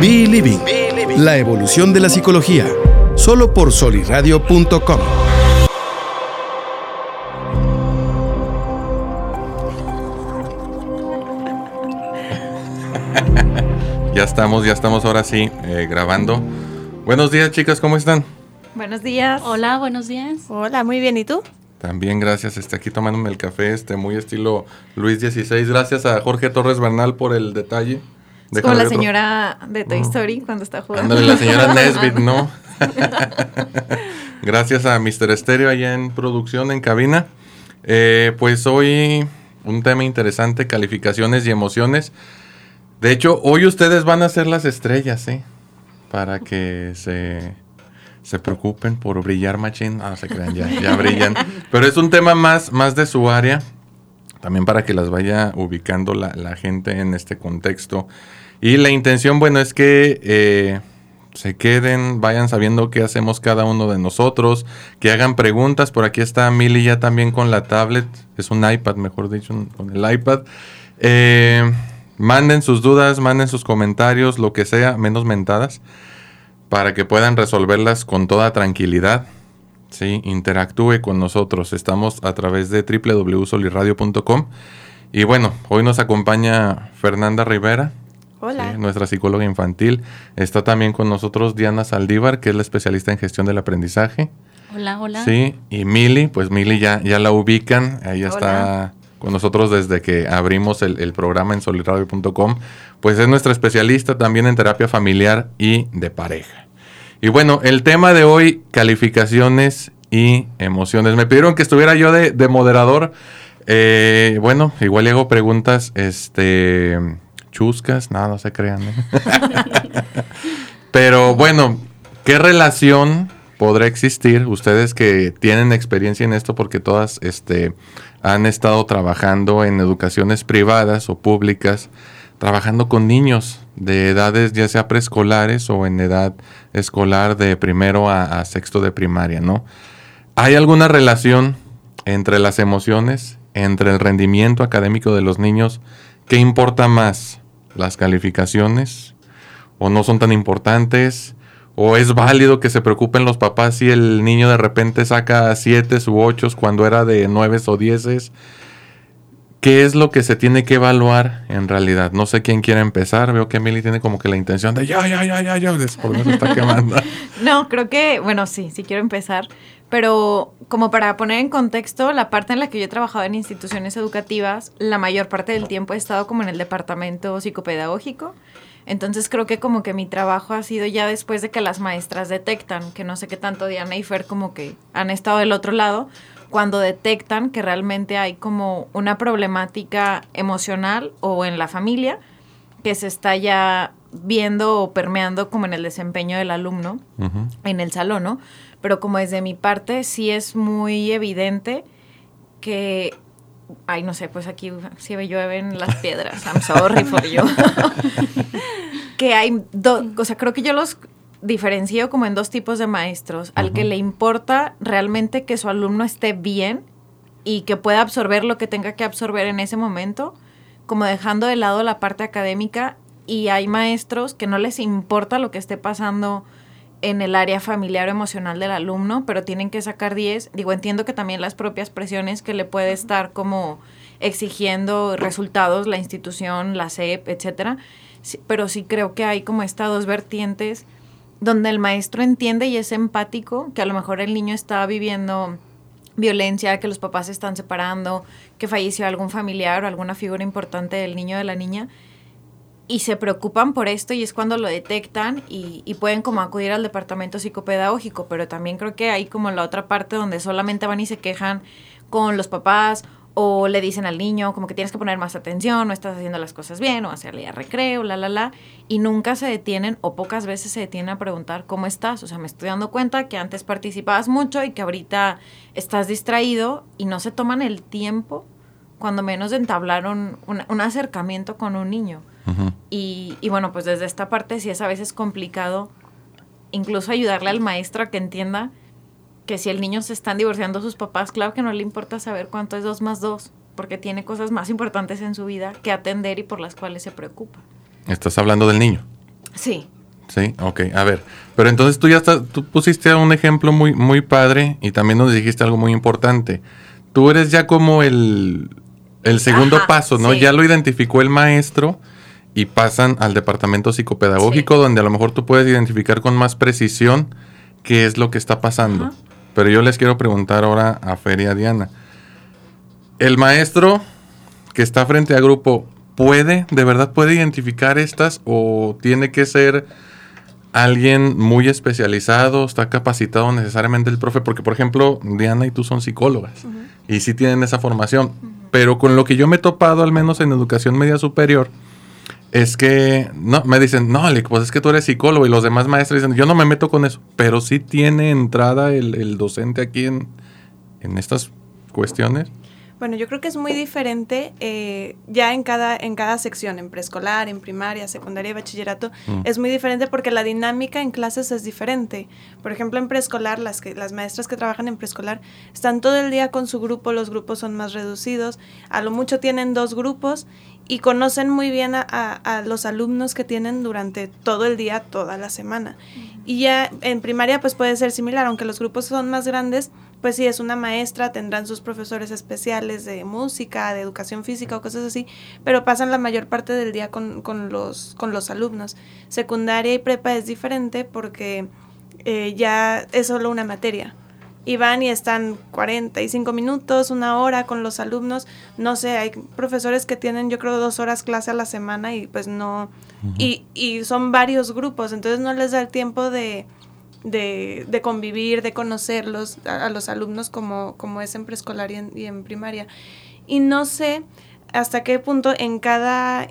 Be Living, la evolución de la psicología, solo por soliradio.com. Ya estamos, ya estamos ahora sí eh, grabando. Buenos días chicas, ¿cómo están? Buenos días. Hola, buenos días. Hola, muy bien. ¿Y tú? También gracias, este, aquí tomándome el café, este, muy estilo Luis XVI. Gracias a Jorge Torres Bernal por el detalle. Es como la señora de Toy Story cuando está jugando. Ándale, la señora Nesbit, ¿no? gracias a Mr. Estéreo allá en producción, en cabina. Eh, pues hoy un tema interesante, calificaciones y emociones. De hecho, hoy ustedes van a ser las estrellas, ¿eh? Para que se, se preocupen por brillar machín. Ah, se crean, ya, ya brillan. Pero es un tema más, más de su área. También para que las vaya ubicando la, la gente en este contexto. Y la intención, bueno, es que eh, se queden, vayan sabiendo qué hacemos cada uno de nosotros, que hagan preguntas. Por aquí está Mili ya también con la tablet, es un iPad, mejor dicho, con el iPad. Eh, manden sus dudas, manden sus comentarios, lo que sea, menos mentadas, para que puedan resolverlas con toda tranquilidad. Sí, interactúe con nosotros. Estamos a través de www.soliradio.com. Y bueno, hoy nos acompaña Fernanda Rivera, Hola. nuestra psicóloga infantil. Está también con nosotros Diana Saldívar, que es la especialista en gestión del aprendizaje. Hola, hola. Sí, y Mili, pues Mili ya, ya la ubican, ella está con nosotros desde que abrimos el, el programa en soliradio.com. Pues es nuestra especialista también en terapia familiar y de pareja. Y bueno, el tema de hoy, calificaciones y emociones. Me pidieron que estuviera yo de, de moderador. Eh, bueno, igual le hago preguntas, este chuscas, nada, no se crean. ¿eh? Pero bueno, ¿qué relación podrá existir? Ustedes que tienen experiencia en esto porque todas este, han estado trabajando en educaciones privadas o públicas, trabajando con niños de edades ya sea preescolares o en edad escolar de primero a, a sexto de primaria, ¿no? ¿Hay alguna relación entre las emociones, entre el rendimiento académico de los niños? ¿Qué importa más? ¿Las calificaciones? ¿O no son tan importantes? ¿O es válido que se preocupen los papás si el niño de repente saca siete u ocho cuando era de nueve o dieces? ¿Qué es lo que se tiene que evaluar en realidad? No sé quién quiere empezar. Veo que Emily tiene como que la intención de ya, ya, ya, ya, ya. Por eso está quemando. no, creo que, bueno, sí, sí quiero empezar. Pero como para poner en contexto, la parte en la que yo he trabajado en instituciones educativas, la mayor parte del tiempo he estado como en el departamento psicopedagógico. Entonces creo que como que mi trabajo ha sido ya después de que las maestras detectan, que no sé qué tanto Diana y Fer como que han estado del otro lado, cuando detectan que realmente hay como una problemática emocional o en la familia que se está ya viendo o permeando como en el desempeño del alumno uh -huh. en el salón, ¿no? Pero como desde mi parte sí es muy evidente que, ay, no sé, pues aquí si me llueven las piedras, I'm sorry for you. que hay dos, o sea, creo que yo los diferencio como en dos tipos de maestros, uh -huh. al que le importa realmente que su alumno esté bien y que pueda absorber lo que tenga que absorber en ese momento, como dejando de lado la parte académica y hay maestros que no les importa lo que esté pasando en el área familiar o emocional del alumno, pero tienen que sacar 10. Digo, entiendo que también las propias presiones que le puede estar como exigiendo resultados la institución, la SEP, etcétera, sí, pero sí creo que hay como estas dos vertientes donde el maestro entiende y es empático, que a lo mejor el niño está viviendo violencia, que los papás se están separando, que falleció algún familiar o alguna figura importante del niño o de la niña, y se preocupan por esto y es cuando lo detectan y, y, pueden como acudir al departamento psicopedagógico, pero también creo que hay como la otra parte donde solamente van y se quejan con los papás o le dicen al niño como que tienes que poner más atención, no estás haciendo las cosas bien o hacerle ya recreo, la, la, la, y nunca se detienen o pocas veces se detienen a preguntar cómo estás, o sea, me estoy dando cuenta que antes participabas mucho y que ahorita estás distraído y no se toman el tiempo cuando menos de entablar un, un, un acercamiento con un niño. Uh -huh. y, y, bueno, pues desde esta parte sí es a veces complicado incluso ayudarle al maestro a que entienda que si el niño se están divorciando sus papás, claro que no le importa saber cuánto es dos más dos, porque tiene cosas más importantes en su vida que atender y por las cuales se preocupa. Estás hablando del niño. Sí. Sí, ok, a ver. Pero entonces tú ya estás, tú pusiste un ejemplo muy, muy padre y también nos dijiste algo muy importante. Tú eres ya como el, el segundo Ajá, paso, ¿no? sí. Ya lo identificó el maestro y pasan al departamento psicopedagógico Sí. donde a lo mejor tú puedes identificar con más precisión qué es lo que está pasando. Ajá. Pero yo les quiero preguntar ahora a Fer y a Diana. ¿El maestro que está frente a grupo puede, de verdad puede identificar estas o tiene que ser alguien muy especializado, está capacitado necesariamente el profe? Porque, por ejemplo, Diana y tú son psicólogas y sí tienen esa formación. Pero con lo que yo me he topado, al menos en educación media superior, es que no, me dicen, no, Alec, pues es que tú eres psicólogo y los demás maestros dicen, yo no me meto con eso, pero sí tiene entrada el, docente aquí en, en estas cuestiones. Bueno, yo creo que es muy diferente eh, ya en cada, en cada sección, en preescolar, en primaria, secundaria y bachillerato, Mm. es muy diferente porque la dinámica en clases es diferente. Por ejemplo, en preescolar, las, que, las maestras que trabajan en preescolar están todo el día con su grupo, los grupos son más reducidos, a lo mucho tienen dos grupos y conocen muy bien a, a- a los alumnos que tienen durante todo el día, toda la semana. Y ya en primaria pues puede ser similar, aunque los grupos son más grandes, pues sí, es una maestra, tendrán sus profesores especiales de música, de educación física o cosas así, pero pasan la mayor parte del día con, con los, con los alumnos. Secundaria y prepa es diferente porque eh, ya es solo una materia. Y van y están 45 minutos, una hora con los alumnos. No sé, hay profesores que tienen yo creo dos horas clase a la semana y pues no... y, y son varios grupos, entonces no les da el tiempo de, de, de convivir, de conocerlos a, a los alumnos como, como es en preescolar y en, y en primaria. Y no sé hasta qué punto en cada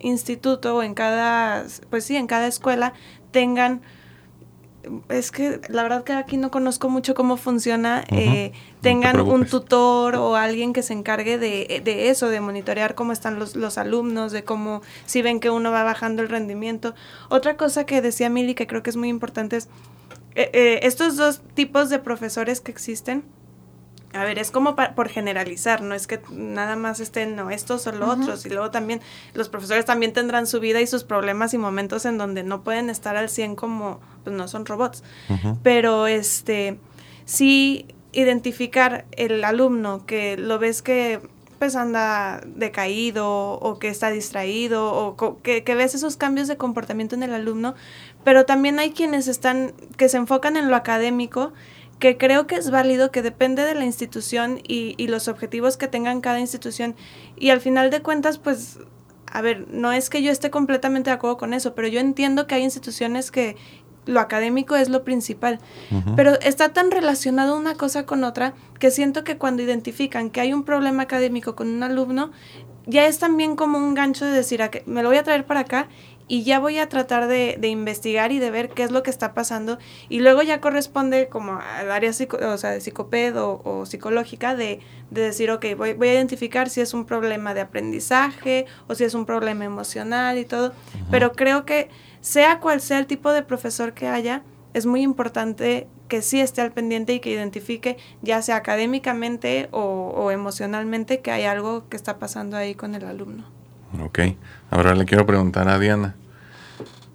instituto o en cada, pues sí, en cada escuela tengan es que la verdad que aquí no conozco mucho cómo funciona, eh, No te tengan un tutor o alguien que se encargue de, de eso, de monitorear cómo están los, los alumnos, de cómo si ven que uno va bajando el rendimiento. Otra cosa que decía Mili que creo que es muy importante es eh, eh, estos dos tipos de profesores que existen. A ver, es como pa- por generalizar, no es que nada más estén, no, estos o los otros. Y luego también los profesores también tendrán su vida y sus problemas y momentos en donde no pueden estar al 100 como, pues no son robots. Pero este, sí identificar el alumno que lo ves que pues anda decaído o que está distraído o que, que ves esos cambios de comportamiento en el alumno, pero también hay quienes están, que se enfocan en lo académico, que creo que es válido, que depende de la institución y, y los objetivos que tengan cada institución. Y al final de cuentas, pues, a ver, no es que yo esté completamente de acuerdo con eso, pero yo entiendo que hay instituciones que lo académico es lo principal. Pero está tan relacionado una cosa con otra que siento que cuando identifican que hay un problema académico con un alumno, ya es también como un gancho de decir, "Ah, que me lo voy a traer para acá y ya voy a tratar de, de investigar y de ver qué es lo que está pasando. Y luego ya corresponde como al área psico- o sea, de psicoped o, o psicológica de, de decir, ok, voy, voy a identificar si es un problema de aprendizaje o si es un problema emocional y todo. Pero creo que sea cual sea el tipo de profesor que haya, es muy importante que sí esté al pendiente y que identifique, ya sea académicamente o, emocionalmente, que hay algo que está pasando ahí con el alumno. Ok, ahora le quiero preguntar a Diana.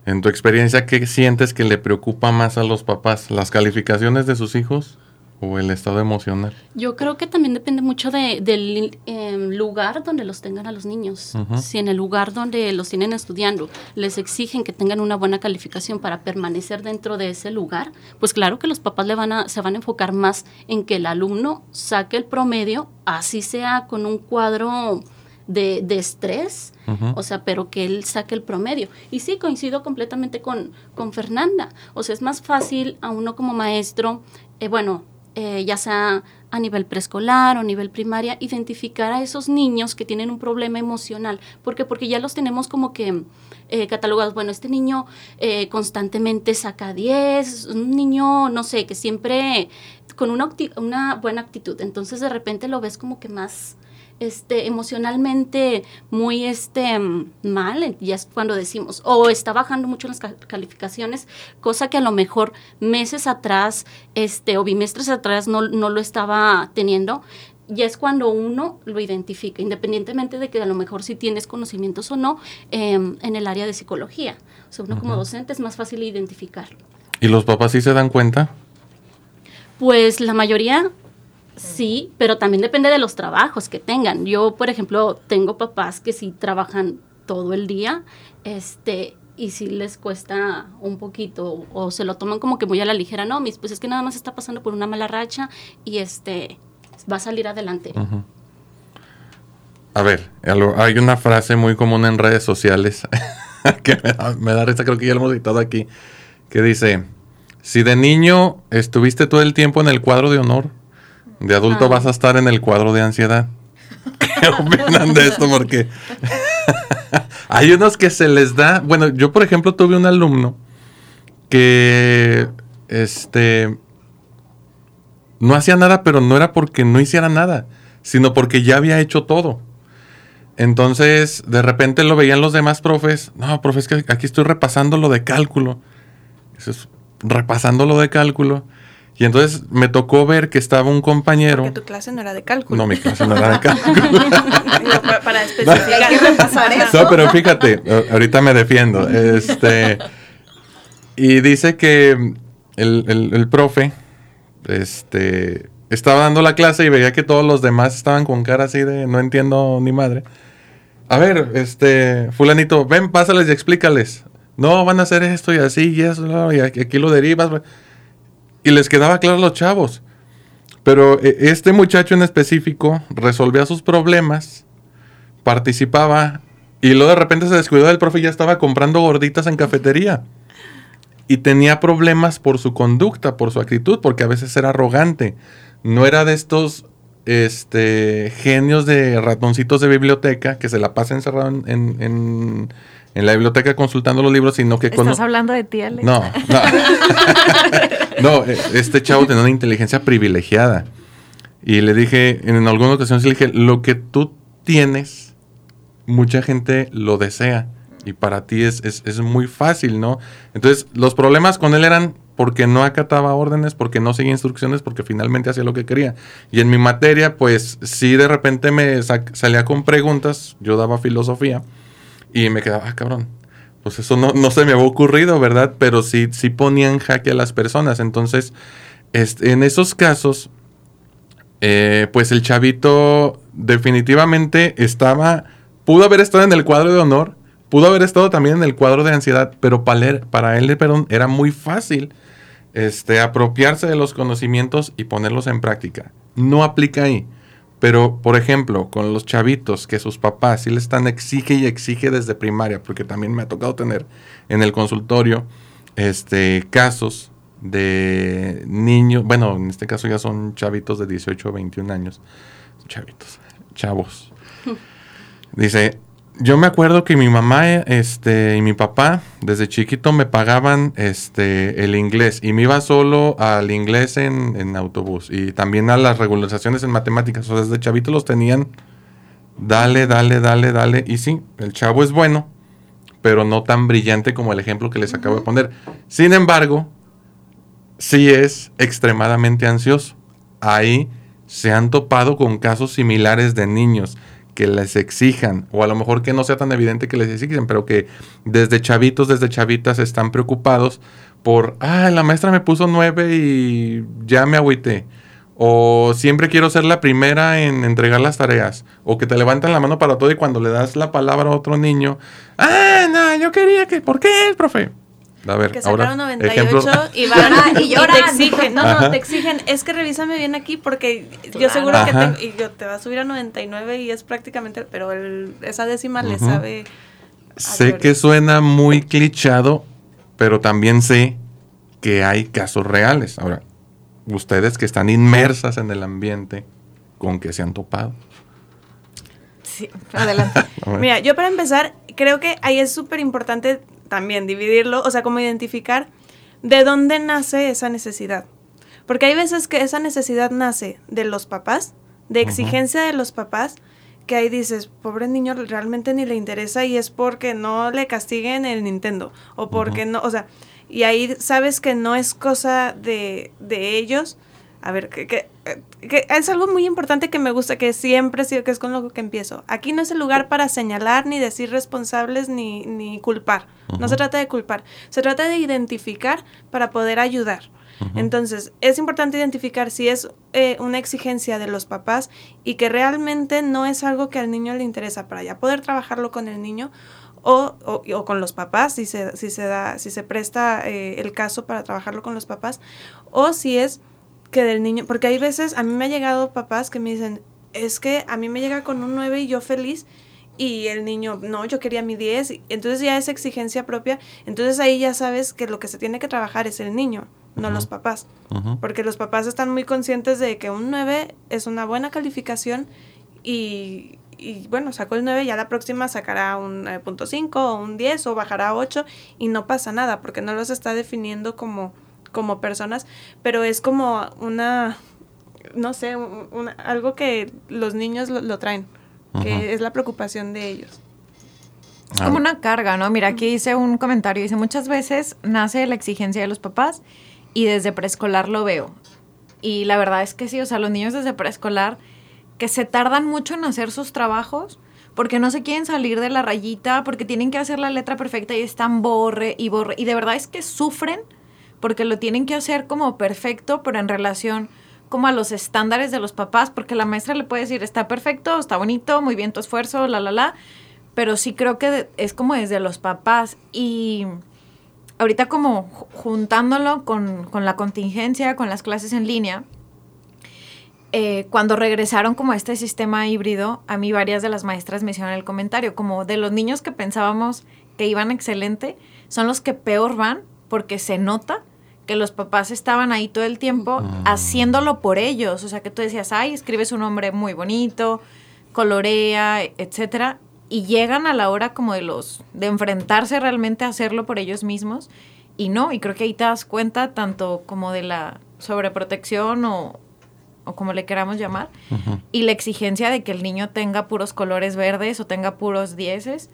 En tu experiencia, ¿qué sientes que le preocupa más a los papás? ¿Las calificaciones de sus hijos o el estado emocional? Yo creo que también depende mucho de- del em, lugar donde los tengan a los niños. Si en el lugar donde los tienen estudiando les exigen que tengan una buena calificación para permanecer dentro de ese lugar, pues claro que los papás le van a, se van a enfocar más en que el alumno saque el promedio, así sea con un cuadro de, de estrés, o sea, pero que él saque el promedio. Y sí, coincido completamente con, con Fernanda. O sea, es más fácil a uno como maestro, eh, bueno, eh, ya sea a nivel preescolar o nivel primaria, identificar a esos niños que tienen un problema emocional. ¿Por qué? Porque ya los tenemos como que eh, catalogados. Bueno, este niño eh, constantemente saca 10, un niño, no sé, que siempre con una, una buena actitud. Entonces de repente lo ves como que más este, emocionalmente muy este, mal, y es cuando decimos, o está bajando mucho las ca- calificaciones, cosa que a lo mejor meses atrás este, o bimestres atrás no, no lo estaba teniendo. y es cuando uno lo identifica, independientemente de que a lo mejor si tienes conocimientos o no em, en el área de psicología. O sea, uno como docente es más fácil identificarlo. ¿Y los papás sí se dan cuenta? Pues la mayoría sí, pero también depende de los trabajos que tengan. Yo, por ejemplo, tengo papás que sí trabajan todo el día, este, y si les cuesta un poquito o se lo toman como que muy a la ligera, no, mis, pues es que nada más está pasando por una mala racha y este va a salir adelante. A ver, hay una frase muy común en redes sociales que me da, risa, creo que ya lo hemos citado aquí, que dice, si de niño estuviste todo el tiempo en el cuadro de honor, de adulto ah. vas a estar en el cuadro de ansiedad. ¿Qué opinan de esto? Porque hay unos que se les da, bueno, yo por ejemplo tuve un alumno que este no hacía nada, pero no era porque no hiciera nada, sino porque ya había hecho todo. Entonces, de repente lo veían los demás profes. No, profes, que aquí estoy repasando lo de cálculo. Eso es repasando lo de cálculo. Y entonces me tocó ver que estaba un compañero. Porque tu clase no era de cálculo. No, mi clase no era de cálculo. para, especificar. eso. No, pero fíjate, ahorita me defiendo. Este. Y dice que el, el profe este, estaba dando la clase y veía que todos los demás estaban con cara así de no entiendo ni madre. A ver, este, fulanito, ven, pásales y explícales. No, van a hacer esto y así y eso, y aquí lo derivas. Y les quedaba claro a los chavos. Pero e, este muchacho en específico resolvía sus problemas, participaba y luego de repente se descuidó del profe y ya estaba comprando gorditas en cafetería y tenía problemas por su conducta, por su actitud, porque a veces era arrogante. No era de estos este, genios de ratoncitos de biblioteca que se la pasa encerrado en, la biblioteca consultando los libros, sino que... ¿Estás hablando de ti, Alex? No, no. no, e, este chavo tenía una inteligencia privilegiada. Y le dije, en alguna ocasión le dije, lo que tú tienes, mucha gente lo desea y para ti es, es, muy fácil, ¿no? Entonces, los problemas con él eran porque no acataba órdenes, porque no seguía instrucciones, porque finalmente hacía lo que quería. Y en mi materia, pues sí, de repente me salía con preguntas, yo daba filosofía y me quedaba, ah, cabrón, pues eso no, no se me había ocurrido, ¿verdad? Pero sí, sí ponía en jaque a las personas. Entonces, en esos casos, eh, pues el chavito definitivamente estaba, pudo haber estado en el cuadro de honor, Pudo haber estado también en el cuadro de ansiedad, pero para él, para él perdón, era muy fácil este, apropiarse de los conocimientos y ponerlos en práctica. No aplica ahí. Pero, por ejemplo, con los chavitos que sus papás sí le están exige y exige desde primaria, porque también me ha tocado tener en el consultorio este, casos de niños, bueno, en este caso ya son chavitos de 18 o 21 años, chavitos, chavos. Dice, yo me acuerdo que mi mamá este, y mi papá desde chiquito me pagaban este, el inglés y me iba solo al inglés en, autobús y también a las regularizaciones en matemáticas. O sea, desde chavito los tenían, dale, dale, dale, dale. Y sí, el chavo es bueno, pero no tan brillante como el ejemplo que les acabo de poner. Sin embargo, sí es extremadamente ansioso. Ahí se han topado con casos similares de niños que les exijan, o a lo mejor que no sea tan evidente que les exigen, pero que desde chavitos, desde chavitas están preocupados por, ah, la maestra me puso nueve y ya me agüité. O siempre quiero ser la primera en entregar las tareas. O que te levantan la mano para todo y cuando le das la palabra a otro niño, ah, no, yo quería que, ¿por qué, profe? A ver, que sacaron 98 y van a, y, te exigen, no, no, te exigen, es que revísame bien aquí porque yo seguro que te, y yo te va a subir a 99 y es prácticamente, pero esa décima le sabe. Sé que suena muy clichado, pero también sé que hay casos reales. Ahora, ustedes que están inmersas en el ambiente, ¿con qué se han topado? Sí, adelante. Mira, yo para empezar, creo que ahí es súper importante también dividirlo, o sea, como identificar de dónde nace esa necesidad. Porque hay veces que esa necesidad nace de los papás, de exigencia de los papás, que ahí dices, pobre niño, realmente ni le interesa y es porque no le castiguen el Nintendo, o porque no, o sea, y ahí sabes que no es cosa de, de ellos, A ver, que, que, que es algo muy importante que me gusta, que siempre que es con lo que empiezo. Aquí no es el lugar para señalar, ni decir responsables, ni, ni culpar. No se trata de culpar, se trata de identificar para poder ayudar. Entonces, es importante identificar si es eh, una exigencia de los papás y que realmente no es algo que al niño le interesa para ya poder trabajarlo con el niño o, o, con los papás, si se, si se, da, si se presta eh, el caso para trabajarlo con los papás, o si es que del niño, porque hay veces, a mí me ha llegado papás que me dicen, es que a mí me llega con un 9 y yo feliz, y el niño, no, yo quería mi 10, entonces ya es exigencia propia, entonces ahí ya sabes que lo que se tiene que trabajar es el niño, no los papás, porque los papás están muy conscientes de que un 9 es una buena calificación y, y bueno, sacó el 9, ya la próxima sacará un 9.5 o un 10 o bajará a 8 y no pasa nada porque no los está definiendo como, como personas, pero es como una, no sé, algo que los niños lo traen que es la preocupación de ellos. Es como una carga, ¿no? Mira, aquí hice un comentario, dice, muchas veces nace la exigencia de los papás y desde preescolar lo veo. Y la verdad es que sí, o sea, los niños desde preescolar que se tardan mucho en hacer sus trabajos porque no se quieren salir de la rayita, porque tienen que hacer la letra perfecta y están borre y borre. Y de verdad es que sufren porque lo tienen que hacer como perfecto, pero en relación como a los estándares de los papás, porque la maestra le puede decir, está perfecto, está bonito, muy bien tu esfuerzo, la, la, la, pero sí creo que es como desde los papás. Y ahorita como juntándolo con, la contingencia, con las clases en línea, eh, cuando regresaron como a este sistema híbrido, a mí varias de las maestras me hicieron el comentario, como de los niños que pensábamos que iban excelente, son los que peor van porque se nota que los papás estaban ahí todo el tiempo ah. haciéndolo por ellos. O sea, que tú decías, ay, escribes un nombre muy bonito, colorea, etcétera. Y llegan a la hora como de los, de enfrentarse realmente a hacerlo por ellos mismos. Y no, y creo que ahí te das cuenta tanto como de la sobreprotección o, o como le queramos llamar, y la exigencia de que el niño tenga puros colores verdes o tenga puros dieces,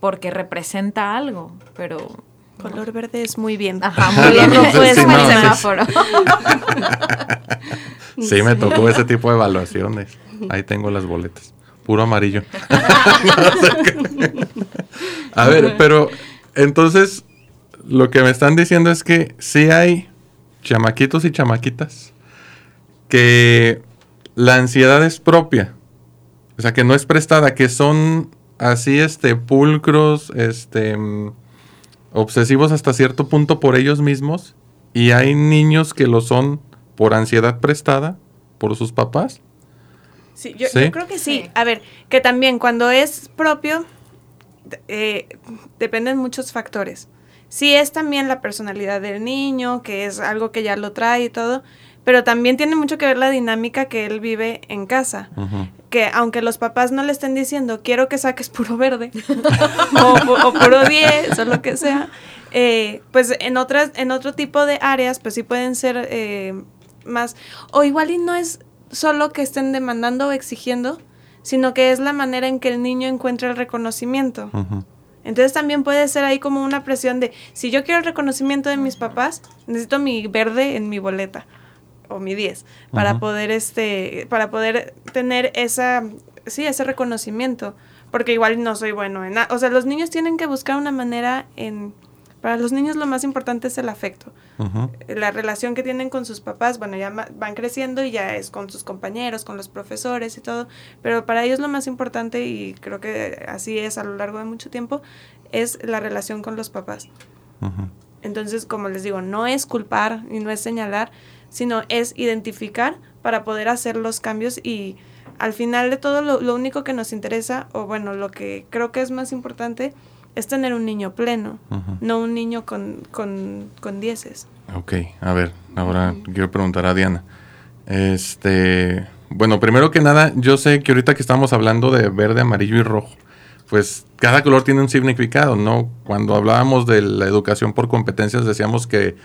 porque representa algo, pero Color verde es muy bien. Ajá, muy bien. Rojo es como el semáforo. sí, me tocó ese tipo de evaluaciones. Ahí tengo las boletas. Puro amarillo. A ver, pero entonces lo que me están diciendo es que sí hay chamaquitos y chamaquitas que la ansiedad es propia. O sea, que no es prestada, que son así, este, pulcros, este obsesivos hasta cierto punto por ellos mismos y hay niños que lo son por ansiedad prestada por sus papás. Sí, yo, creo que sí. A ver, que también cuando es propio eh, dependen muchos factores. Sí es también la personalidad del niño, que es algo que ya lo trae y todo, pero también tiene mucho que ver la dinámica que él vive en casa. Que aunque los papás no le estén diciendo, quiero que saques puro verde o, puro 10 o lo que sea, eh, pues en, otras, en otro tipo de áreas, pues sí pueden ser eh, más, o igual y no es solo que estén demandando o exigiendo, sino que es la manera en que el niño encuentra el reconocimiento. Entonces también puede ser ahí como una presión de, si yo quiero el reconocimiento de mis papás, necesito mi verde en mi boleta o mi 10 para poder este para poder tener esa sí ese reconocimiento porque igual no soy bueno en nada. O sea los niños tienen que buscar una manera en para los niños lo más importante es el afecto. La relación que tienen con sus papás bueno ya van creciendo y ya es con sus compañeros con los profesores y todo pero para ellos lo más importante y creo que así es a lo largo de mucho tiempo es la relación con los papás. Entonces como les digo no es culpar y no es señalar sino es identificar para poder hacer los cambios y al final de todo lo, único que nos interesa, o bueno, lo que creo que es más importante, es tener un niño pleno, no un niño con, con, con dieces. Ok, a ver, ahora quiero preguntar a Diana. Este, bueno, primero que nada, yo sé que ahorita que estamos hablando de verde, amarillo y rojo, pues cada color tiene un significado, ¿no? Cuando hablábamos de la educación por competencias decíamos que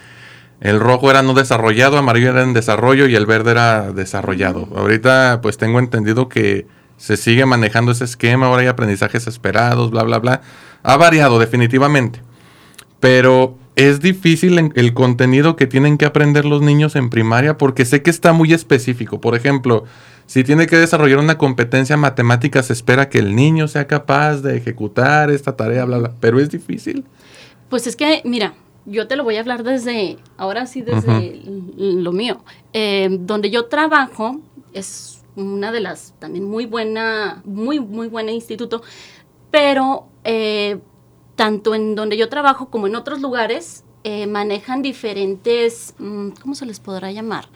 el rojo era no desarrollado, amarillo era en desarrollo y el verde era desarrollado. Ahorita pues tengo entendido que se sigue manejando ese esquema, ahora hay aprendizajes esperados, bla, bla, bla. Ha variado definitivamente. Pero es difícil el contenido que tienen que aprender los niños en primaria porque sé que está muy específico. Por ejemplo, si tiene que desarrollar una competencia matemática, se espera que el niño sea capaz de ejecutar esta tarea, bla, bla. Pero es difícil. Pues es que, mira, yo te lo voy a hablar desde, ahora sí, desde lo mío. Eh, donde yo trabajo es una de las también muy buena, muy, muy buena instituto, pero eh, tanto en donde yo trabajo como en otros lugares eh, manejan diferentes, mm, ¿cómo se les podrá llamar?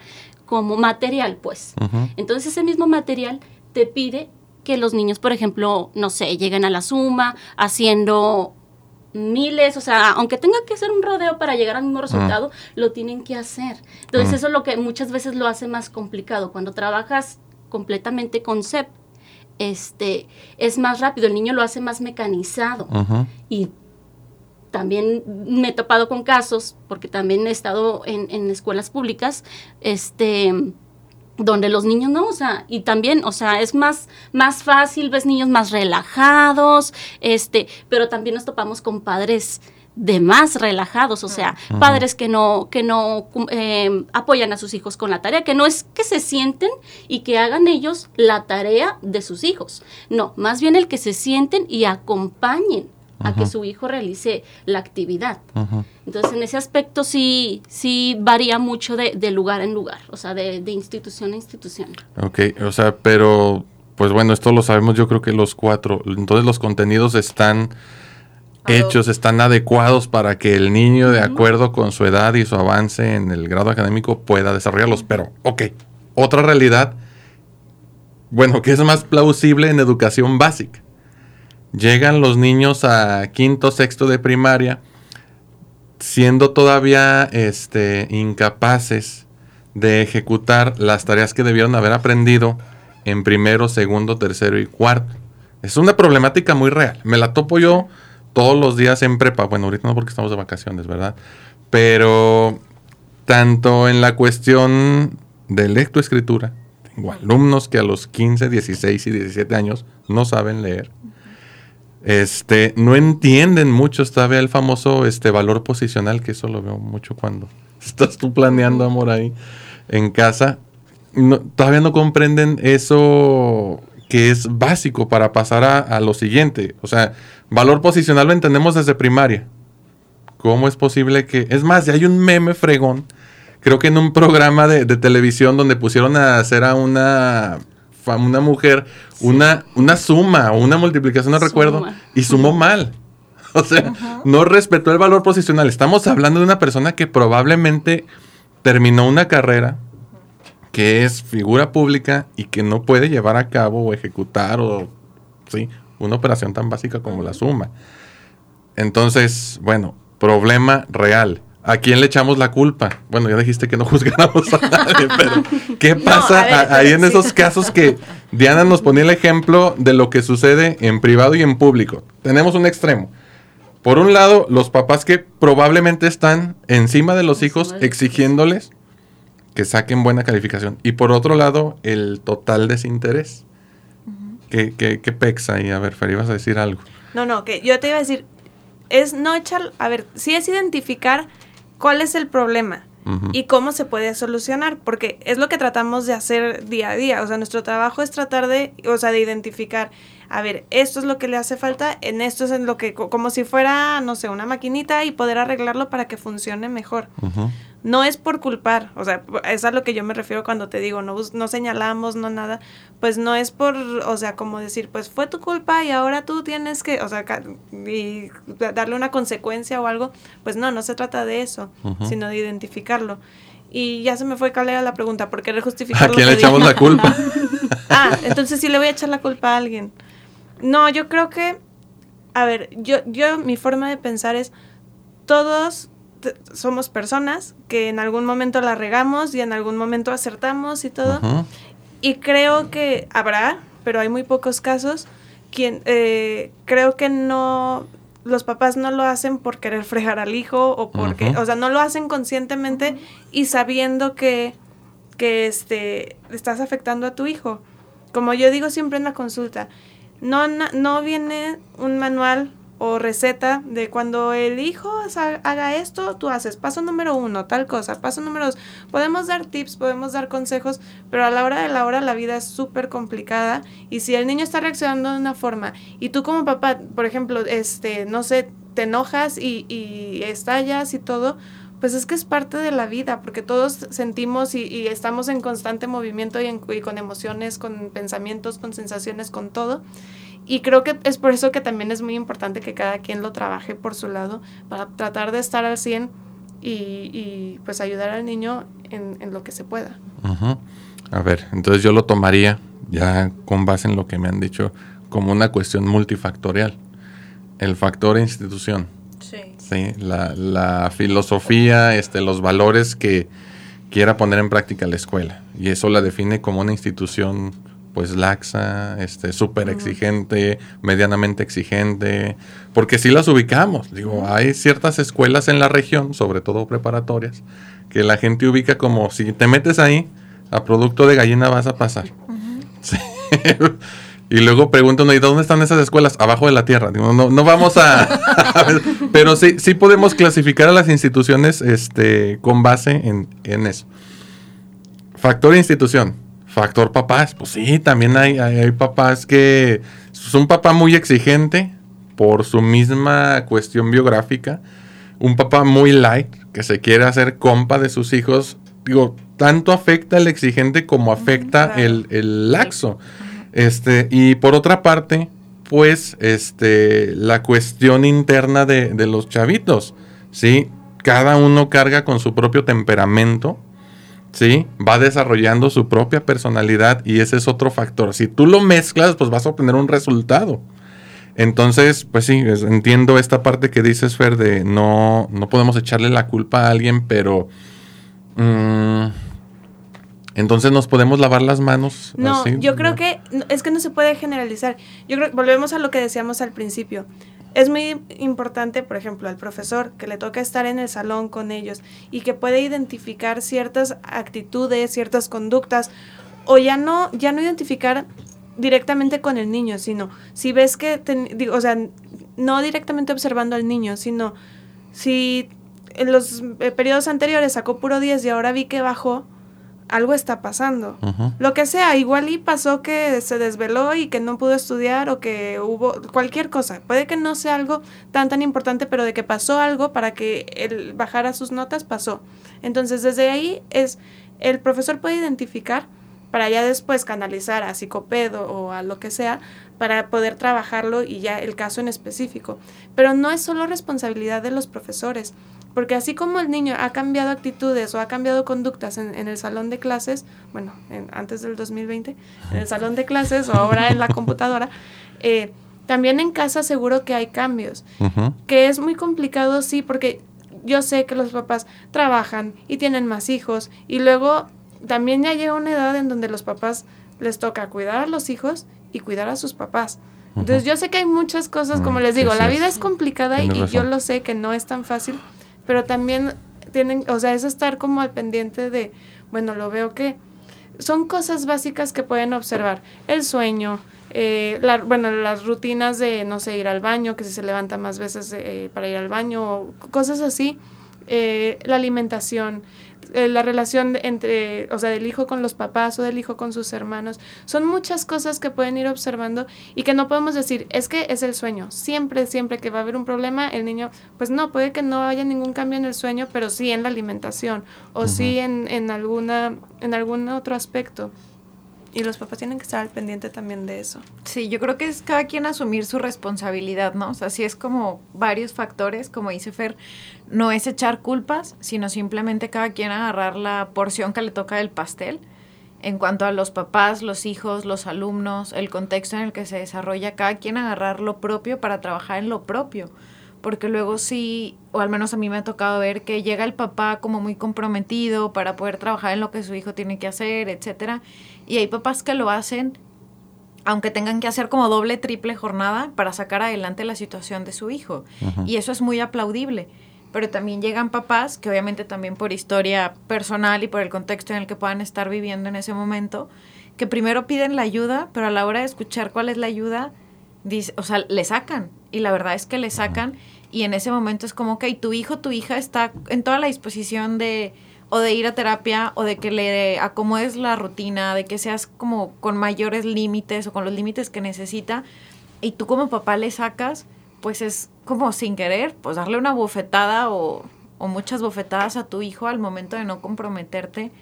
Como material, pues. Entonces ese mismo material te pide que los niños, por ejemplo, no sé, lleguen a la suma haciendo miles, o sea, aunque tenga que hacer un rodeo para llegar al mismo resultado, lo tienen que hacer. Entonces eso es lo que muchas veces lo hace más complicado. Cuando trabajas completamente con CEP, este, es más rápido, el niño lo hace más mecanizado y también me he topado con casos, porque también he estado en, en escuelas públicas, este donde los niños no, o sea, y también, o sea, es más, más fácil, ves niños más relajados, este, pero también nos topamos con padres de más relajados, o sea, padres que no, que no eh, apoyan a sus hijos con la tarea, que no es que se sienten y que hagan ellos la tarea de sus hijos, no, más bien el que se sienten y acompañen a que su hijo realice la actividad. Entonces, en ese aspecto sí, sí varía mucho de, de lugar en lugar, o sea, de, de institución a institución. Ok, o sea, pero pues bueno, esto lo sabemos yo creo que los cuatro. Entonces los contenidos están hechos, están adecuados para que el niño, de acuerdo con su edad y su avance en el grado académico, pueda desarrollarlos. Pero, ok, otra realidad, bueno, que es más plausible en educación básica. Llegan los niños a quinto, sexto de primaria, siendo todavía este, incapaces de ejecutar las tareas que debieron haber aprendido en primero, segundo, tercero y cuarto. Es una problemática muy real. Me la topo yo todos los días en prepa. Bueno, ahorita no porque estamos de vacaciones, ¿verdad? Pero tanto en la cuestión de lectoescritura, tengo alumnos que a los 15, 16 y 17 años no saben leer. Este, no entienden mucho todavía el famoso este valor posicional, que eso lo veo mucho cuando estás tú planeando amor ahí en casa. No- todavía no comprenden eso que es básico para pasar a, lo siguiente. O sea, valor posicional lo entendemos desde primaria. ¿Cómo es posible que.? Es más, hay un meme fregón. Creo que en un programa de, de televisión donde pusieron a hacer a una, una mujer una, una suma o una multiplicación, no Suma. recuerdo, y sumó mal. O sea, no respetó el valor posicional. Estamos hablando de una persona que probablemente terminó una carrera que es figura pública y que no puede llevar a cabo o ejecutar o sí, una operación tan básica como la suma. Entonces, bueno, problema real. ¿A quién le echamos la culpa? Bueno, ya dijiste que no juzgáramos a nadie, pero ¿qué pasa ver, ahí en sí. esos casos que Diana nos ponía el ejemplo de lo que sucede en privado y en público? Tenemos un extremo. Por un lado, los papás que probablemente están encima de los hijos exigiéndoles que saquen buena calificación. Y por otro lado, el total desinterés. ¿Qué, qué, qué pexa ahí? A ver, Fer, ibas a decir algo. No, no, que yo te iba a decir, es no echar, a ver, sí es identificar cuál es el problema y cómo se puede solucionar, porque es lo que tratamos de hacer día a día, o sea, nuestro trabajo es tratar de, o sea, de identificar, a ver, esto es lo que le hace falta, en esto es en lo que, co- como si fuera, no sé, una maquinita y poder arreglarlo para que funcione mejor. No es por culpar, o sea, es a lo que yo me refiero cuando te digo, no, no señalamos, no nada, pues no es por, o sea, como decir, pues fue tu culpa y ahora tú tienes que, o sea, y da- darle una consecuencia o algo, pues no, no se trata de eso, sino de identificarlo. Y ya se me fue cuál era la pregunta, ¿por querer ¿A justificar lo quién le echamos la culpa? Ah, entonces sí le voy a echar la culpa a alguien. No, yo creo que, a ver, yo, yo, mi forma de pensar es, todos somos personas que en algún momento la regamos y en algún momento acertamos y todo. Y creo que habrá, pero hay muy pocos casos, quien eh, creo que no, los papás no lo hacen por querer fregar al hijo o porque, o sea, no lo hacen conscientemente y sabiendo que, que este, estás afectando a tu hijo. Como yo digo siempre en la consulta, no, no viene un manual o receta de cuando el hijo haga esto, tú haces paso número uno, tal cosa, paso número dos. Podemos dar tips, podemos dar consejos, pero a la hora de la hora la vida es súper complicada y si el niño está reaccionando de una forma y tú como papá, por ejemplo, este, no sé, te enojas y, y estallas y todo, pues es que es parte de la vida, porque todos sentimos y, estamos en constante movimiento y, y, con emociones, con pensamientos, con sensaciones, con todo. Y creo que es por eso que también es muy importante que cada quien lo trabaje por su lado, para tratar de estar al 100 y, y pues ayudar al niño en, en lo que se pueda. A ver, entonces yo lo tomaría, ya con base en lo que me han dicho, como una cuestión multifactorial. El factor institución. Sí. ¿sí? La, la filosofía, este, los valores que quiera poner en práctica la escuela. Y eso la define como una institución pues laxa, este, súper exigente, medianamente exigente, porque si las ubicamos. Digo, hay ciertas escuelas en la región, sobre todo preparatorias, que la gente ubica como si te metes ahí, a producto de gallina vas a pasar. y luego preguntan, ¿y dónde están esas escuelas? Abajo de la tierra. Digo, no, no vamos a... pero sí, sí podemos clasificar a las instituciones este, con base en, en eso. Factor institución Factor papás, pues sí, también hay, hay, papás que es un papá muy exigente por su misma cuestión biográfica. Un papá muy light, que se quiere hacer compa de sus hijos. Digo, tanto afecta el exigente como afecta el, el, laxo. Este, y por otra parte, pues, este, la cuestión interna de, de los chavitos, ¿sí? Cada uno carga con su propio temperamento ¿sí? Va desarrollando su propia personalidad y ese es otro factor. Si tú lo mezclas, pues vas a obtener un resultado. Entonces, pues sí, entiendo esta parte que dices, Fer, de no, no podemos echarle la culpa a alguien, pero... Mm, entonces nos podemos lavar las manos. No, yo creo que es que no se puede generalizar. Yo creo volvemos a lo que decíamos al principio es muy importante, por ejemplo, al profesor que le toca estar en el salón con ellos y que puede identificar ciertas actitudes, ciertas conductas, o ya no, ya no identificar directamente con el niño, sino si ves que, o sea, no directamente observando al niño, sino si en los eh, periodos anteriores sacó puro 10 y ahora vi que bajó, algo está pasando. Lo que sea, igual y pasó que se desveló y que no pudo estudiar o que hubo cualquier cosa. Puede que no sea algo tan tan importante, pero de que pasó algo para que él bajara sus notas, pasó. Entonces, desde ahí es el profesor puede identificar para ya después canalizar a psicopedo o a lo que sea para poder trabajarlo y ya el caso en específico. Pero no es solo responsabilidad de los profesores porque así como el niño ha cambiado actitudes o ha cambiado conductas en, el salón de clases, bueno, antes del 2020, en el salón de clases o ahora en la computadora, eh, también en casa seguro que hay cambios. Que es muy complicado, sí, porque yo sé que los papás trabajan y tienen más hijos y luego también ya llega una edad en donde los papás les toca cuidar a los hijos y cuidar a sus papás. Entonces yo sé que hay muchas cosas, como les digo, la vida es complicada y, yo lo sé que no es tan fácil, pero también tienen, o sea, es estar como al pendiente de, bueno, lo veo que son cosas básicas que pueden observar. El sueño, eh, bueno, las rutinas de, no sé, ir al baño, que si se levanta más veces eh, para ir al baño, cosas así. Eh, la alimentación, eh, la relación entre, o sea, del hijo con los papás o del hijo con sus hermanos. Son muchas cosas que pueden ir observando y que no podemos decir, es que es el sueño. Siempre, siempre que va a haber un problema, el niño, pues no, puede que no haya ningún cambio en el sueño, pero sí en la alimentación o sí en, en, alguna, en algún otro aspecto. Y los papás tienen que estar al pendiente también de eso. Sí, yo creo que es cada quien asumir su responsabilidad, ¿no? O sea, sí es como varios factores, como dice Fer, no es echar culpas, sino simplemente cada quien agarrar la porción que le toca del pastel. En cuanto a los papás, los hijos, los alumnos, el contexto en el que se desarrolla, cada quien agarrar lo propio para trabajar en lo propio porque luego sí, o al menos a mí me ha tocado ver que llega el papá como muy comprometido para poder trabajar en lo que su hijo tiene que hacer, etcétera, y hay papás que lo hacen aunque tengan que hacer como doble, triple jornada para sacar adelante la situación de su hijo. Y eso es muy aplaudible. Pero también llegan papás que obviamente también por historia personal y por el contexto en el que puedan estar viviendo en ese momento, que primero piden la ayuda, pero a la hora de escuchar cuál es la ayuda, dice, o sea, le sacan y la verdad es que le sacan y en ese momento es como que tu hijo, tu hija está en toda la disposición de o de ir a terapia o de que le acomodes la rutina, de que seas como con mayores límites o con los límites que necesita y tú como papá le sacas, pues es como sin querer, pues darle una bofetada o, o muchas bofetadas a tu hijo al momento de no comprometerte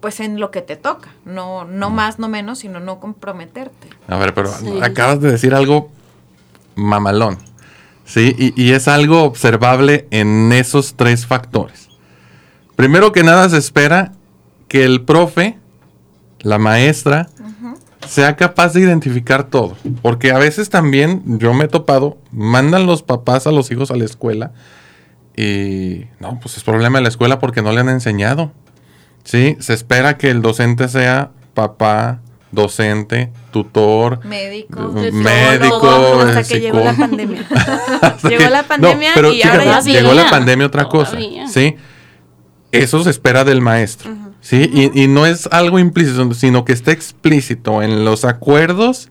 pues en lo que te toca, no, no más, no menos, sino no comprometerte. A ver, pero acabas de decir algo mamalón, ¿sí? Y, y, es algo observable en esos tres factores. Primero que nada se espera que el profe, la maestra, sea capaz de identificar todo, porque a veces también yo me he topado, mandan los papás a los hijos a la escuela y no, pues es problema de la escuela porque no le han enseñado. Sí, se espera que el docente sea papá, docente, tutor, médico, médico, hasta que llegó la pandemia. llegó la pandemia y ahora ya llegó la pandemia otra cosa, sí. Eso se espera del maestro, sí, y, y, no es algo implícito, sino que esté explícito en los acuerdos,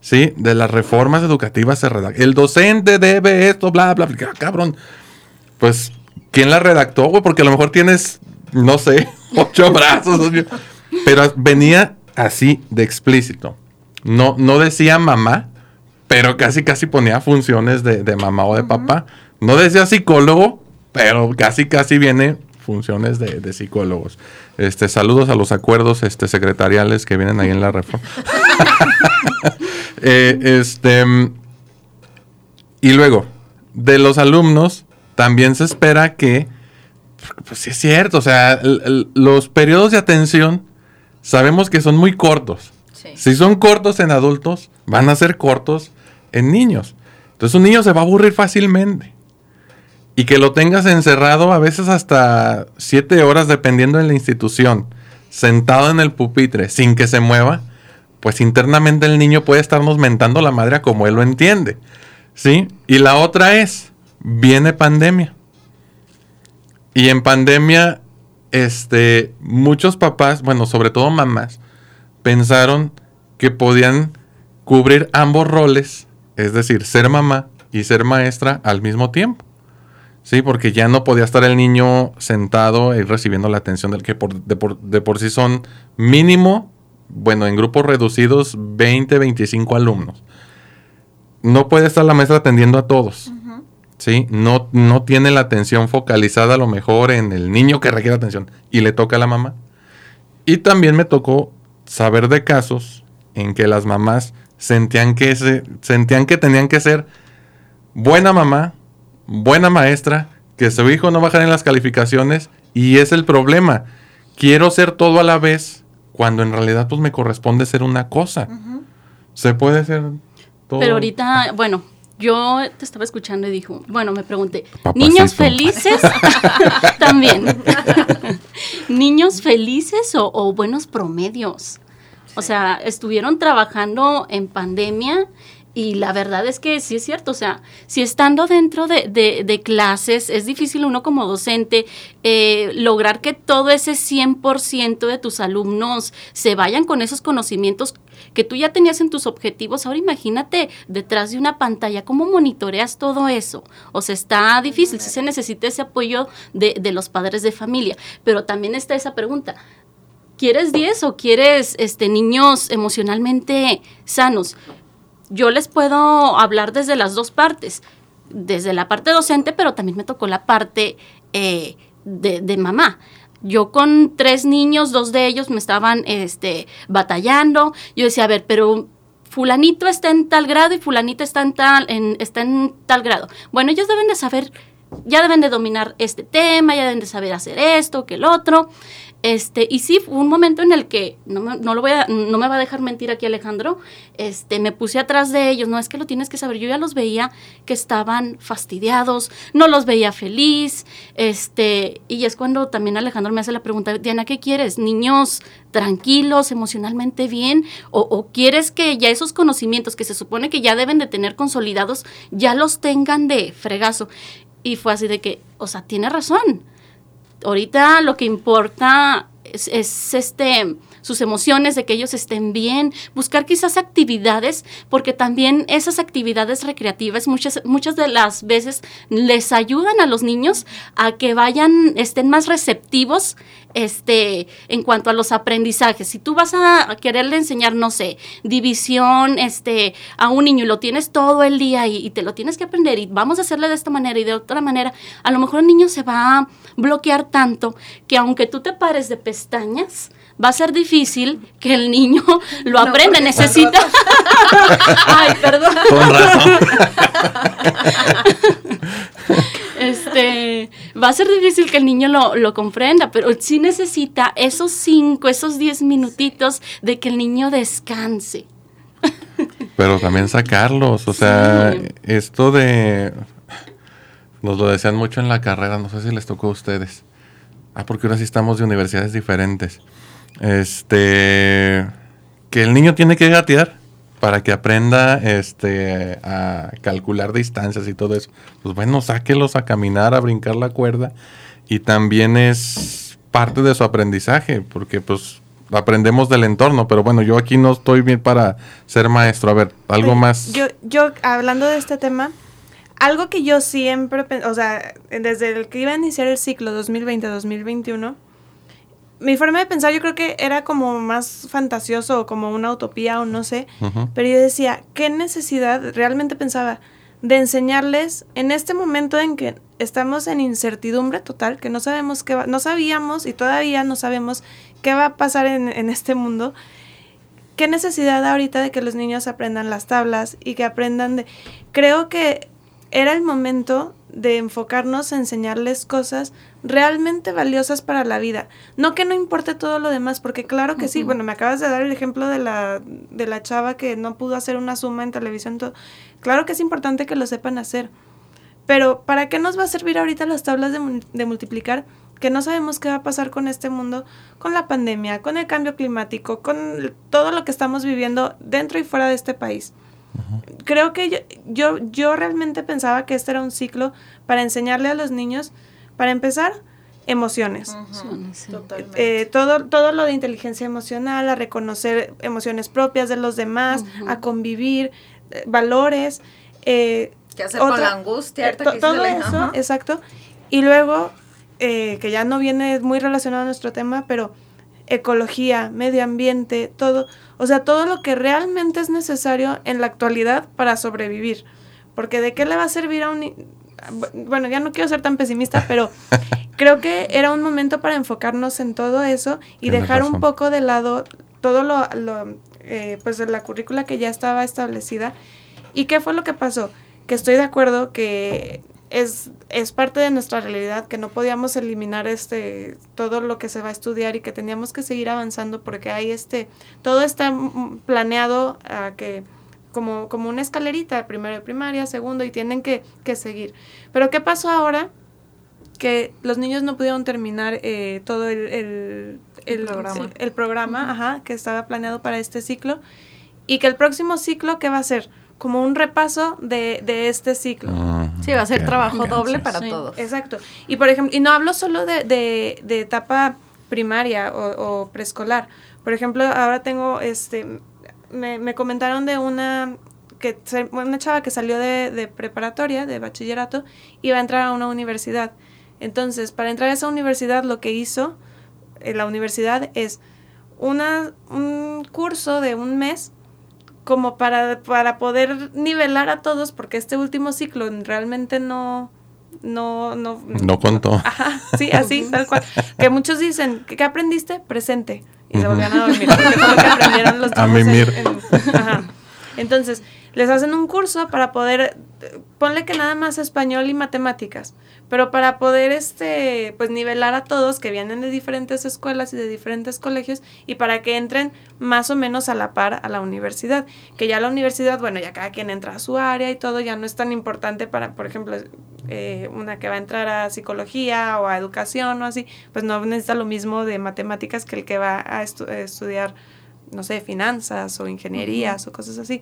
sí, de las reformas educativas se redacta. El docente debe esto, bla, bla, bla, cabrón. Pues, ¿quién la redactó, güey? Porque a lo mejor tienes no sé, ocho brazos. Pero venía así de explícito. No, no decía mamá, pero casi casi ponía funciones de, mamá o de papá. No decía psicólogo, pero casi casi viene funciones de, psicólogos. Este, saludos a los acuerdos este, secretariales que vienen ahí en la reforma. Eh, este, y luego, de los alumnos, también se espera que pues sí es cierto, o sea, los periodos de atención sabemos que son muy cortos. Si son cortos en adultos, van a ser cortos en niños. Entonces un niño se va a aburrir fácilmente. Y que lo tengas encerrado a veces hasta siete horas dependiendo de la institución, sentado en el pupitre sin que se mueva, pues internamente el niño puede estarnos mentando la madre como él lo entiende. ¿Sí? Y la otra es, viene pandemia. Y en pandemia, este, muchos papás, bueno, sobre todo mamás, pensaron que podían cubrir ambos roles, es decir, ser mamá y ser maestra al mismo tiempo. Sí, porque ya no podía estar el niño sentado y recibiendo la atención del que por, de, por, sí son mínimo, bueno, en grupos reducidos, 20, 25 alumnos. No puede estar la maestra atendiendo a todos. ¿Sí? No, no tiene la atención focalizada a lo mejor en el niño que requiere atención y le toca a la mamá. Y también me tocó saber de casos en que las mamás sentían que, se, sentían que tenían que ser buena mamá, buena maestra, que su hijo no bajara en las calificaciones y es el problema. Quiero ser todo a la vez cuando en realidad pues me corresponde ser una cosa. Se puede ser todo. Pero ahorita, bueno, yo te estaba escuchando y dijo, bueno, me pregunté, ¿niños felices? También. ¿Niños felices o, buenos promedios? O sea, estuvieron trabajando en pandemia y la verdad es que sí es cierto, o sea, si estando dentro de, clases es difícil uno como docente eh, lograr que todo ese 100% de tus alumnos se vayan con esos conocimientos que tú ya tenías en tus objetivos. Ahora imagínate detrás de una pantalla, ¿cómo monitoreas todo eso? O sea, está difícil, si se necesita ese apoyo de, de los padres de familia, pero también está esa pregunta. ¿Quieres 10 o quieres este, niños emocionalmente sanos? yo les puedo hablar desde las dos partes, desde la parte docente, pero también me tocó la parte eh, de, mamá. Yo con tres niños, dos de ellos me estaban este, batallando. Yo decía, a ver, pero fulanito está en tal grado y fulanita está en tal, está en tal grado. Bueno, ellos deben de saber, ya deben de dominar este tema, ya deben de saber hacer esto, que el otro. Este, y sí, fue un momento en el que, no me, no lo voy a, no me va a dejar mentir aquí Alejandro, este, me puse atrás de ellos, no es que lo tienes que saber, yo ya los veía que estaban fastidiados, no los veía feliz, este, y es cuando también Alejandro me hace la pregunta, Diana, ¿qué quieres? ¿Niños tranquilos, emocionalmente bien? ¿O, o quieres que ya esos conocimientos que se supone que ya deben de tener consolidados, ya los tengan de fregazo? Y fue así de que, o sea, tiene razón ahorita lo que importa es, este sus emociones, de que ellos estén bien, buscar quizás actividades, porque también esas actividades recreativas muchas, muchas de las veces les ayudan a los niños a que vayan, estén más receptivos este, en cuanto a los aprendizajes. Si tú vas a quererle enseñar, no sé, división este, a un niño y lo tienes todo el día y, y, te lo tienes que aprender y vamos a hacerle de esta manera y de otra manera, a lo mejor el niño se va a bloquear tanto que aunque tú te pares de pestañas, va a ser difícil que el niño lo aprenda. Necesita. Ay, perdón. Con razón. este, va a ser difícil que el niño lo, lo, comprenda, pero sí necesita esos cinco, esos diez minutitos de que el niño descanse. Pero también sacarlos, o sea, sí. esto de... Nos lo decían mucho en la carrera, no sé si les tocó a ustedes. Ah, porque ahora sí estamos de universidades diferentes. Este... Que el niño tiene que gatear para que aprenda este, a calcular distancias y todo eso. Pues bueno, sáquelos a caminar, a brincar la cuerda. Y también es parte de su aprendizaje, porque pues aprendemos del entorno. Pero bueno, yo aquí no estoy bien para ser maestro. A ver, algo más. Yo, yo hablando de este tema, algo que yo siempre, o sea, desde el que iba a iniciar el ciclo 2020-2021, mi forma de pensar yo creo que era como más fantasioso o como una utopía o no sé, uh -huh. pero yo decía, ¿qué necesidad realmente pensaba de enseñarles en este momento en que estamos en incertidumbre total, que no sabemos qué va, no sabíamos y todavía no sabemos qué va a pasar en, en este mundo? ¿Qué necesidad ahorita de que los niños aprendan las tablas y que aprendan de... Creo que era el momento de enfocarnos a enseñarles cosas realmente valiosas para la vida. No que no importe todo lo demás, porque claro que uh -huh. sí, bueno, me acabas de dar el ejemplo de la, de la chava que no pudo hacer una suma en televisión. Todo. Claro que es importante que lo sepan hacer, pero ¿para qué nos va a servir ahorita las tablas de, de multiplicar? Que no sabemos qué va a pasar con este mundo, con la pandemia, con el cambio climático, con todo lo que estamos viviendo dentro y fuera de este país. Creo que yo, yo, yo, realmente pensaba que este era un ciclo para enseñarle a los niños, para empezar, emociones. Uh -huh. sí. eh, todo, todo lo de inteligencia emocional, a reconocer emociones propias de los demás, uh -huh. a convivir, eh, valores. Eh, ¿Qué hacer otra, con la angustia? To, todo eso, uh -huh. exacto. Y luego, eh, que ya no viene muy relacionado a nuestro tema, pero ecología, medio ambiente, todo, o sea, todo lo que realmente es necesario en la actualidad para sobrevivir. Porque de qué le va a servir a un... Bueno, ya no quiero ser tan pesimista, pero creo que era un momento para enfocarnos en todo eso y Tienes dejar razón. un poco de lado todo lo, lo eh, pues de la currícula que ya estaba establecida. ¿Y qué fue lo que pasó? Que estoy de acuerdo que es, es parte de nuestra realidad, que no podíamos eliminar este todo lo que se va a estudiar y que teníamos que seguir avanzando porque hay este, todo está planeado a que como, como una escalerita, primero de primaria, segundo, y tienen que, que seguir. Pero ¿qué pasó ahora? Que los niños no pudieron terminar eh, todo el, el, el, programa, el, el programa uh -huh. ajá, que estaba planeado para este ciclo, y que el próximo ciclo, ¿qué va a ser? Como un repaso de, de este ciclo. Uh, sí, va a ser okay. trabajo doble para sí. todos. Exacto. Y por ejemplo, y no hablo solo de, de, de etapa primaria o, o, preescolar. Por ejemplo, ahora tengo, este, me, me comentaron de una que una chava que salió de, de, preparatoria, de bachillerato, iba a entrar a una universidad. Entonces, para entrar a esa universidad, lo que hizo en la universidad es una, un curso de un mes como para, para poder nivelar a todos, porque este último ciclo realmente no, no, no, no contó. Ajá, sí, así, tal cual. Que muchos dicen, ¿qué aprendiste? Presente. Y uh -huh. se volvían a dormir, porque fue lo que aprendieron los A mimir. En, en, ajá. Entonces, les hacen un curso para poder, ponle que nada más español y matemáticas, pero para poder este pues nivelar a todos que vienen de diferentes escuelas y de diferentes colegios y para que entren más o menos a la par a la universidad, que ya la universidad, bueno, ya cada quien entra a su área y todo, ya no es tan importante para, por ejemplo, eh, una que va a entrar a psicología o a educación o así, pues no necesita lo mismo de matemáticas que el que va a estu estudiar no sé, finanzas o ingenierías uh -huh. o cosas así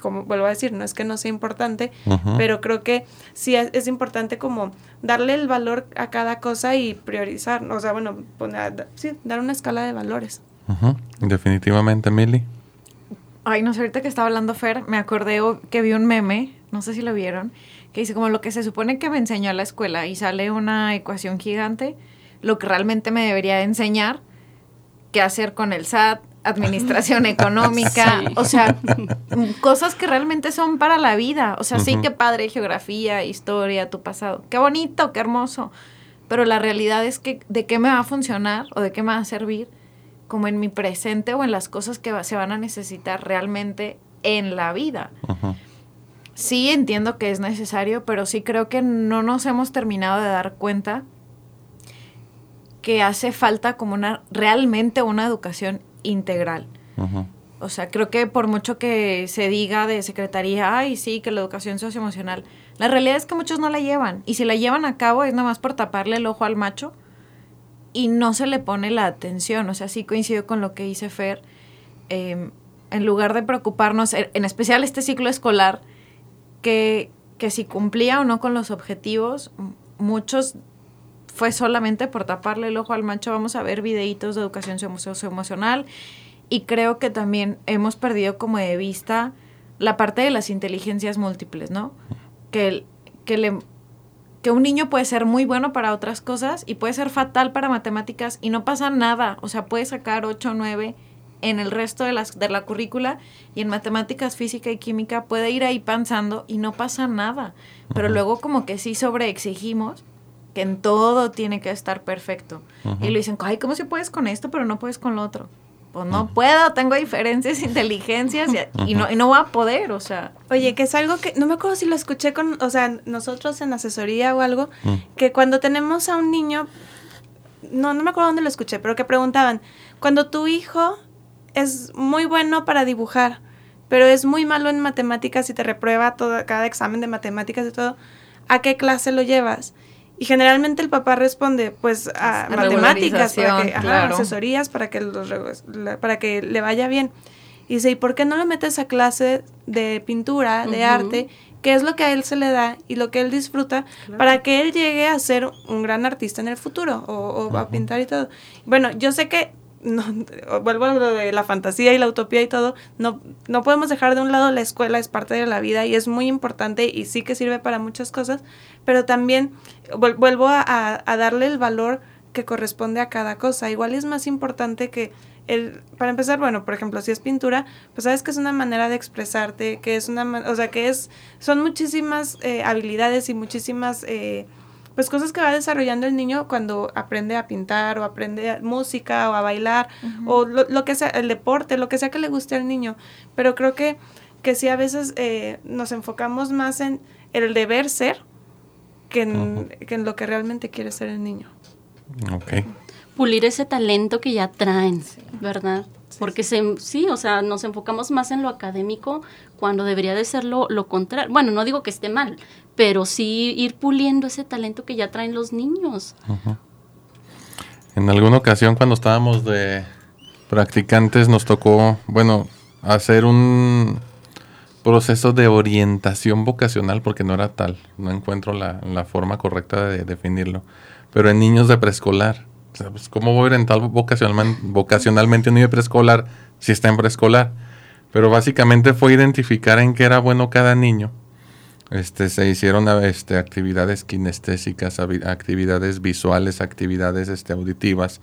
como vuelvo a decir, no es que no sea importante, uh -huh. pero creo que sí es, es, importante como darle el valor a cada cosa y priorizar, o sea, bueno, poner, sí, dar una escala de valores. Definitivamente, Mili. Ay, no sé, ahorita que estaba hablando Fer, me acordé o- que vi un meme, no sé si lo vieron, que dice como lo que se supone que me enseñó a la escuela y sale una ecuación gigante, lo que realmente me debería de enseñar, qué hacer con el SAT, administración económica, Sí. o sea, cosas que realmente son para la vida. O sea, sí que padre, geografía, historia, tu pasado, qué bonito, qué hermoso, pero la realidad es que de qué me va a funcionar o de qué me va a servir como en mi presente o en las cosas que va- se van a necesitar realmente en la vida. Sí entiendo que es necesario, pero sí creo que no nos hemos terminado de dar cuenta que hace falta como una realmente una educación integral. O sea, creo que por mucho que se diga de secretaría, ay, sí, que la educación socioemocional, la realidad es que muchos no la llevan. Y si la llevan a cabo es nada más por taparle el ojo al macho y no se le pone la atención. O sea, sí coincido con lo que dice Fer. eh, en lugar de preocuparnos, en en especial este ciclo escolar, que, que si cumplía o no con los objetivos, muchos fue solamente por taparle el ojo al macho. Vamos a ver videitos de educación socio- socioemocional y creo que también hemos perdido como de vista la parte de las inteligencias múltiples, ¿no? Que, que, le, que un niño puede ser muy bueno para otras cosas y puede ser fatal para matemáticas y no pasa nada. O sea, puede sacar 8 o 9 en el resto de, las, de la currícula y en matemáticas, física y química puede ir ahí pensando y no pasa nada. Pero luego como que sí sobreexigimos que en todo tiene que estar perfecto. Y le dicen, ay, ¿cómo se puedes con esto pero no puedes con lo otro? Pues no puedo, tengo diferencias, inteligencias y, y no, y no voy a poder, o sea. Oye, que es algo que no me acuerdo si lo escuché con, o sea, nosotros en asesoría o algo, que cuando tenemos a un niño, no, no me acuerdo dónde lo escuché, pero que preguntaban, cuando tu hijo es muy bueno para dibujar, pero es muy malo en matemáticas y te reprueba todo, cada examen de matemáticas y todo, ¿a qué clase lo llevas? Y generalmente el papá responde, pues a A matemáticas, para que, regularización, ajá, claro. asesorías para que, los, para que le vaya bien. Y dice, ¿y por qué no lo metes a clase de pintura, de arte, que es lo que a él se le da y lo que él disfruta, para que él llegue a ser un gran artista en el futuro o, o a pintar y todo? Bueno, yo sé que, no, vuelvo a lo de la fantasía y la utopía y todo, no, no podemos dejar de un lado la escuela, es parte de la vida y es muy importante y sí que sirve para muchas cosas, pero también vuel- vuelvo a, a- darle el valor que corresponde a cada cosa. Igual es más importante que el, para empezar, bueno, por ejemplo, si es pintura, pues sabes que es una manera de expresarte, que es una, o sea, que es, son muchísimas eh, habilidades y muchísimas, eh, pues cosas que va desarrollando el niño cuando aprende a pintar o aprende a- música o a bailar o lo, lo que sea, el deporte, lo que sea que le guste al niño. Pero creo que, que sí a veces eh, nos enfocamos más en el deber ser que en, que en lo que realmente quiere ser el niño. Ok. pulir ese talento que ya traen, ¿verdad? Porque se, sí, o sea, nos enfocamos más en lo académico cuando debería de ser lo, lo contrario. Bueno, no digo que esté mal, pero sí ir puliendo ese talento que ya traen los niños. En alguna ocasión cuando estábamos de practicantes nos tocó, bueno, hacer un proceso de orientación vocacional porque no era tal, no encuentro la, forma correcta de definirlo, pero en niños de preescolar. Pues, ¿Cómo voy a orientar vocacionalmente, vocacionalmente un niño de preescolar si está en preescolar? Pero básicamente fue identificar en qué era bueno cada niño. Este, se hicieron este, actividades kinestésicas, actividades visuales, actividades este, auditivas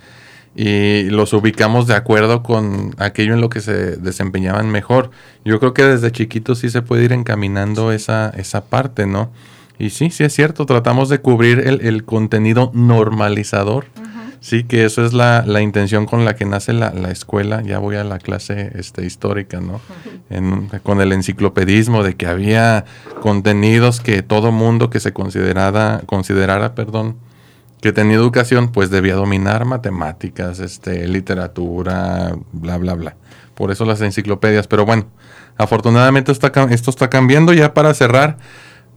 y los ubicamos de acuerdo con aquello en lo que se desempeñaban mejor. Yo creo que desde chiquitos sí se puede ir encaminando esa, esa parte, ¿no? Y sí, sí es cierto, tratamos de cubrir el, el contenido normalizador. Sí, que eso es la, la intención con la que nace la, la escuela. Ya voy a la clase este, histórica, ¿no? En- con el enciclopedismo de que había contenidos que todo mundo que se considerara, considerara, perdón, que tenía educación, pues debía dominar matemáticas, este, literatura, bla, bla, bla. Por eso las enciclopedias. Pero bueno, afortunadamente está, esto está cambiando. Ya para cerrar,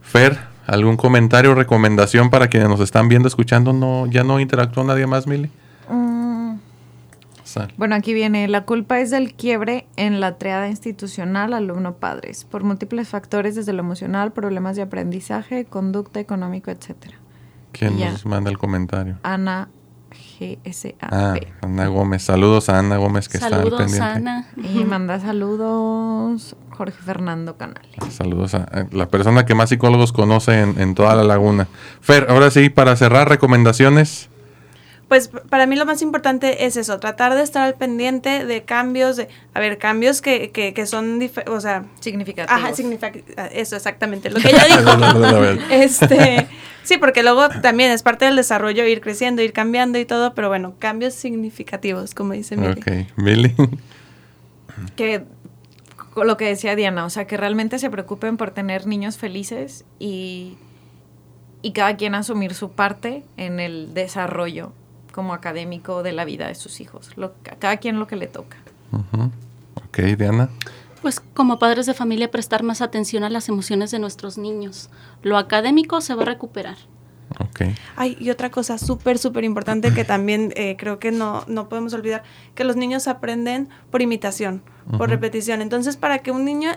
Fer, ¿algún comentario o recomendación para quienes nos están viendo, escuchando? No, ¿Ya no interactuó nadie más, Mili? mm. Bueno, aquí viene, la culpa es del quiebre en la triada institucional alumno-padres, por múltiples factores desde lo emocional, problemas de aprendizaje, conducta, económico, etcétera. ¿Quién Ya. nos manda el comentario? Ana Ah, G-S-A-P. Ana Gómez. Saludos a Ana Gómez que está Saludos, al pendiente. Ana. Y manda saludos Jorge Fernando Canales. Saludos a a la persona que más psicólogos conoce en, en toda la laguna. Fer, ahora sí, para cerrar, recomendaciones. Pues para mí lo más importante es eso, tratar de estar al pendiente de cambios, de, a ver, cambios que, que, que son, o sea, Significativos. ajá, significa eso exactamente, lo que ella dijo. este, sí, porque luego también es parte del desarrollo ir creciendo, ir cambiando y todo, pero bueno, cambios significativos, como dice Mili. ok, Billy. que lo que decía Diana, o sea, que realmente se preocupen por tener niños felices y, y cada quien asumir su parte en el desarrollo como académico de la vida de sus hijos, lo, a cada quien lo que le toca. Ujú. Ok, Diana. Pues como padres de familia prestar más atención a las emociones de nuestros niños. Lo académico se va a recuperar. Ok. Ay, y otra cosa súper, súper importante que también eh, creo que no, no podemos olvidar, que los niños aprenden por imitación, por repetición. Entonces, para que un niño,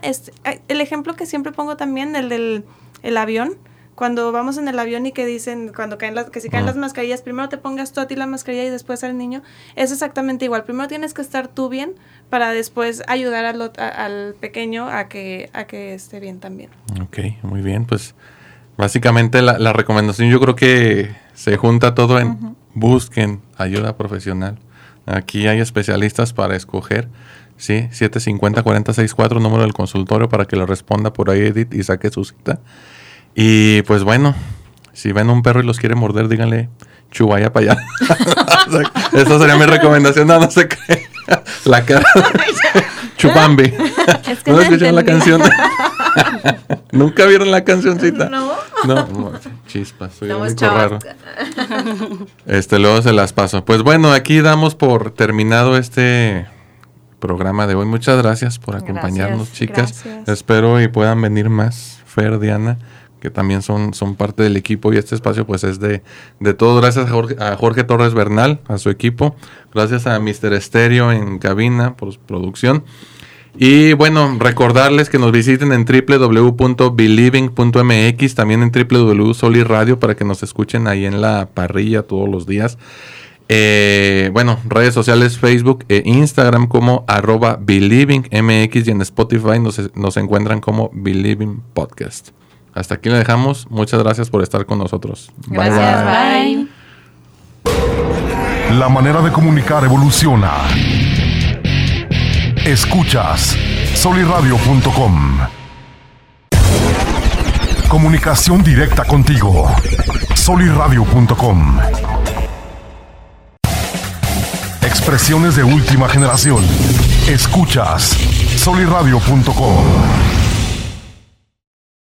ay, el ejemplo que siempre pongo también, el del el avión, cuando vamos en el avión y que dicen, cuando caen las, que si caen las mascarillas, primero te pongas tú a ti la mascarilla y después al niño, es exactamente igual. Primero tienes que estar tú bien para después ayudar al, al pequeño a que, a que esté bien también. Ok, muy bien. Pues básicamente la, la recomendación yo creo que se junta todo en busquen ayuda profesional. Aquí hay especialistas para escoger. Sí, 750-4064, número del consultorio para que le responda por ahí Edith y saque su cita. Y pues bueno, si ven un perro y los quiere morder, díganle chubaya para allá. Esa sería mi recomendación. No, no se cree. La cara. Chupambi. Es que ¿No no escucharon la canción? ¿Nunca vieron la cancioncita? No. No, no, chispas, soy chavos. raro. Este, luego se las paso. Pues bueno, aquí damos por terminado este programa de hoy. Muchas gracias por acompañarnos, Gracias, chicas. gracias. Espero y puedan venir más, Fer, Diana, que también son, son parte del equipo y este espacio pues es de, de todo. Gracias a Jorge, Torres Bernal, a su equipo. Gracias a Mr. Estéreo en cabina por su producción. Y bueno, recordarles que nos visiten en www.believing.mx, también en www.soliradio para que nos escuchen ahí en la parrilla todos los días. Eh, bueno, redes sociales Facebook e Instagram como arroba believingmx y en Spotify nos, nos encuentran como Believing Podcast. Hasta aquí le dejamos. Muchas gracias por estar con nosotros. Bye, Gracias, bye. bye. La manera de comunicar evoluciona. Escuchas soliradio.com. Comunicación directa contigo. soliradio.com. Expresiones de última generación. Escuchas soliradio.com.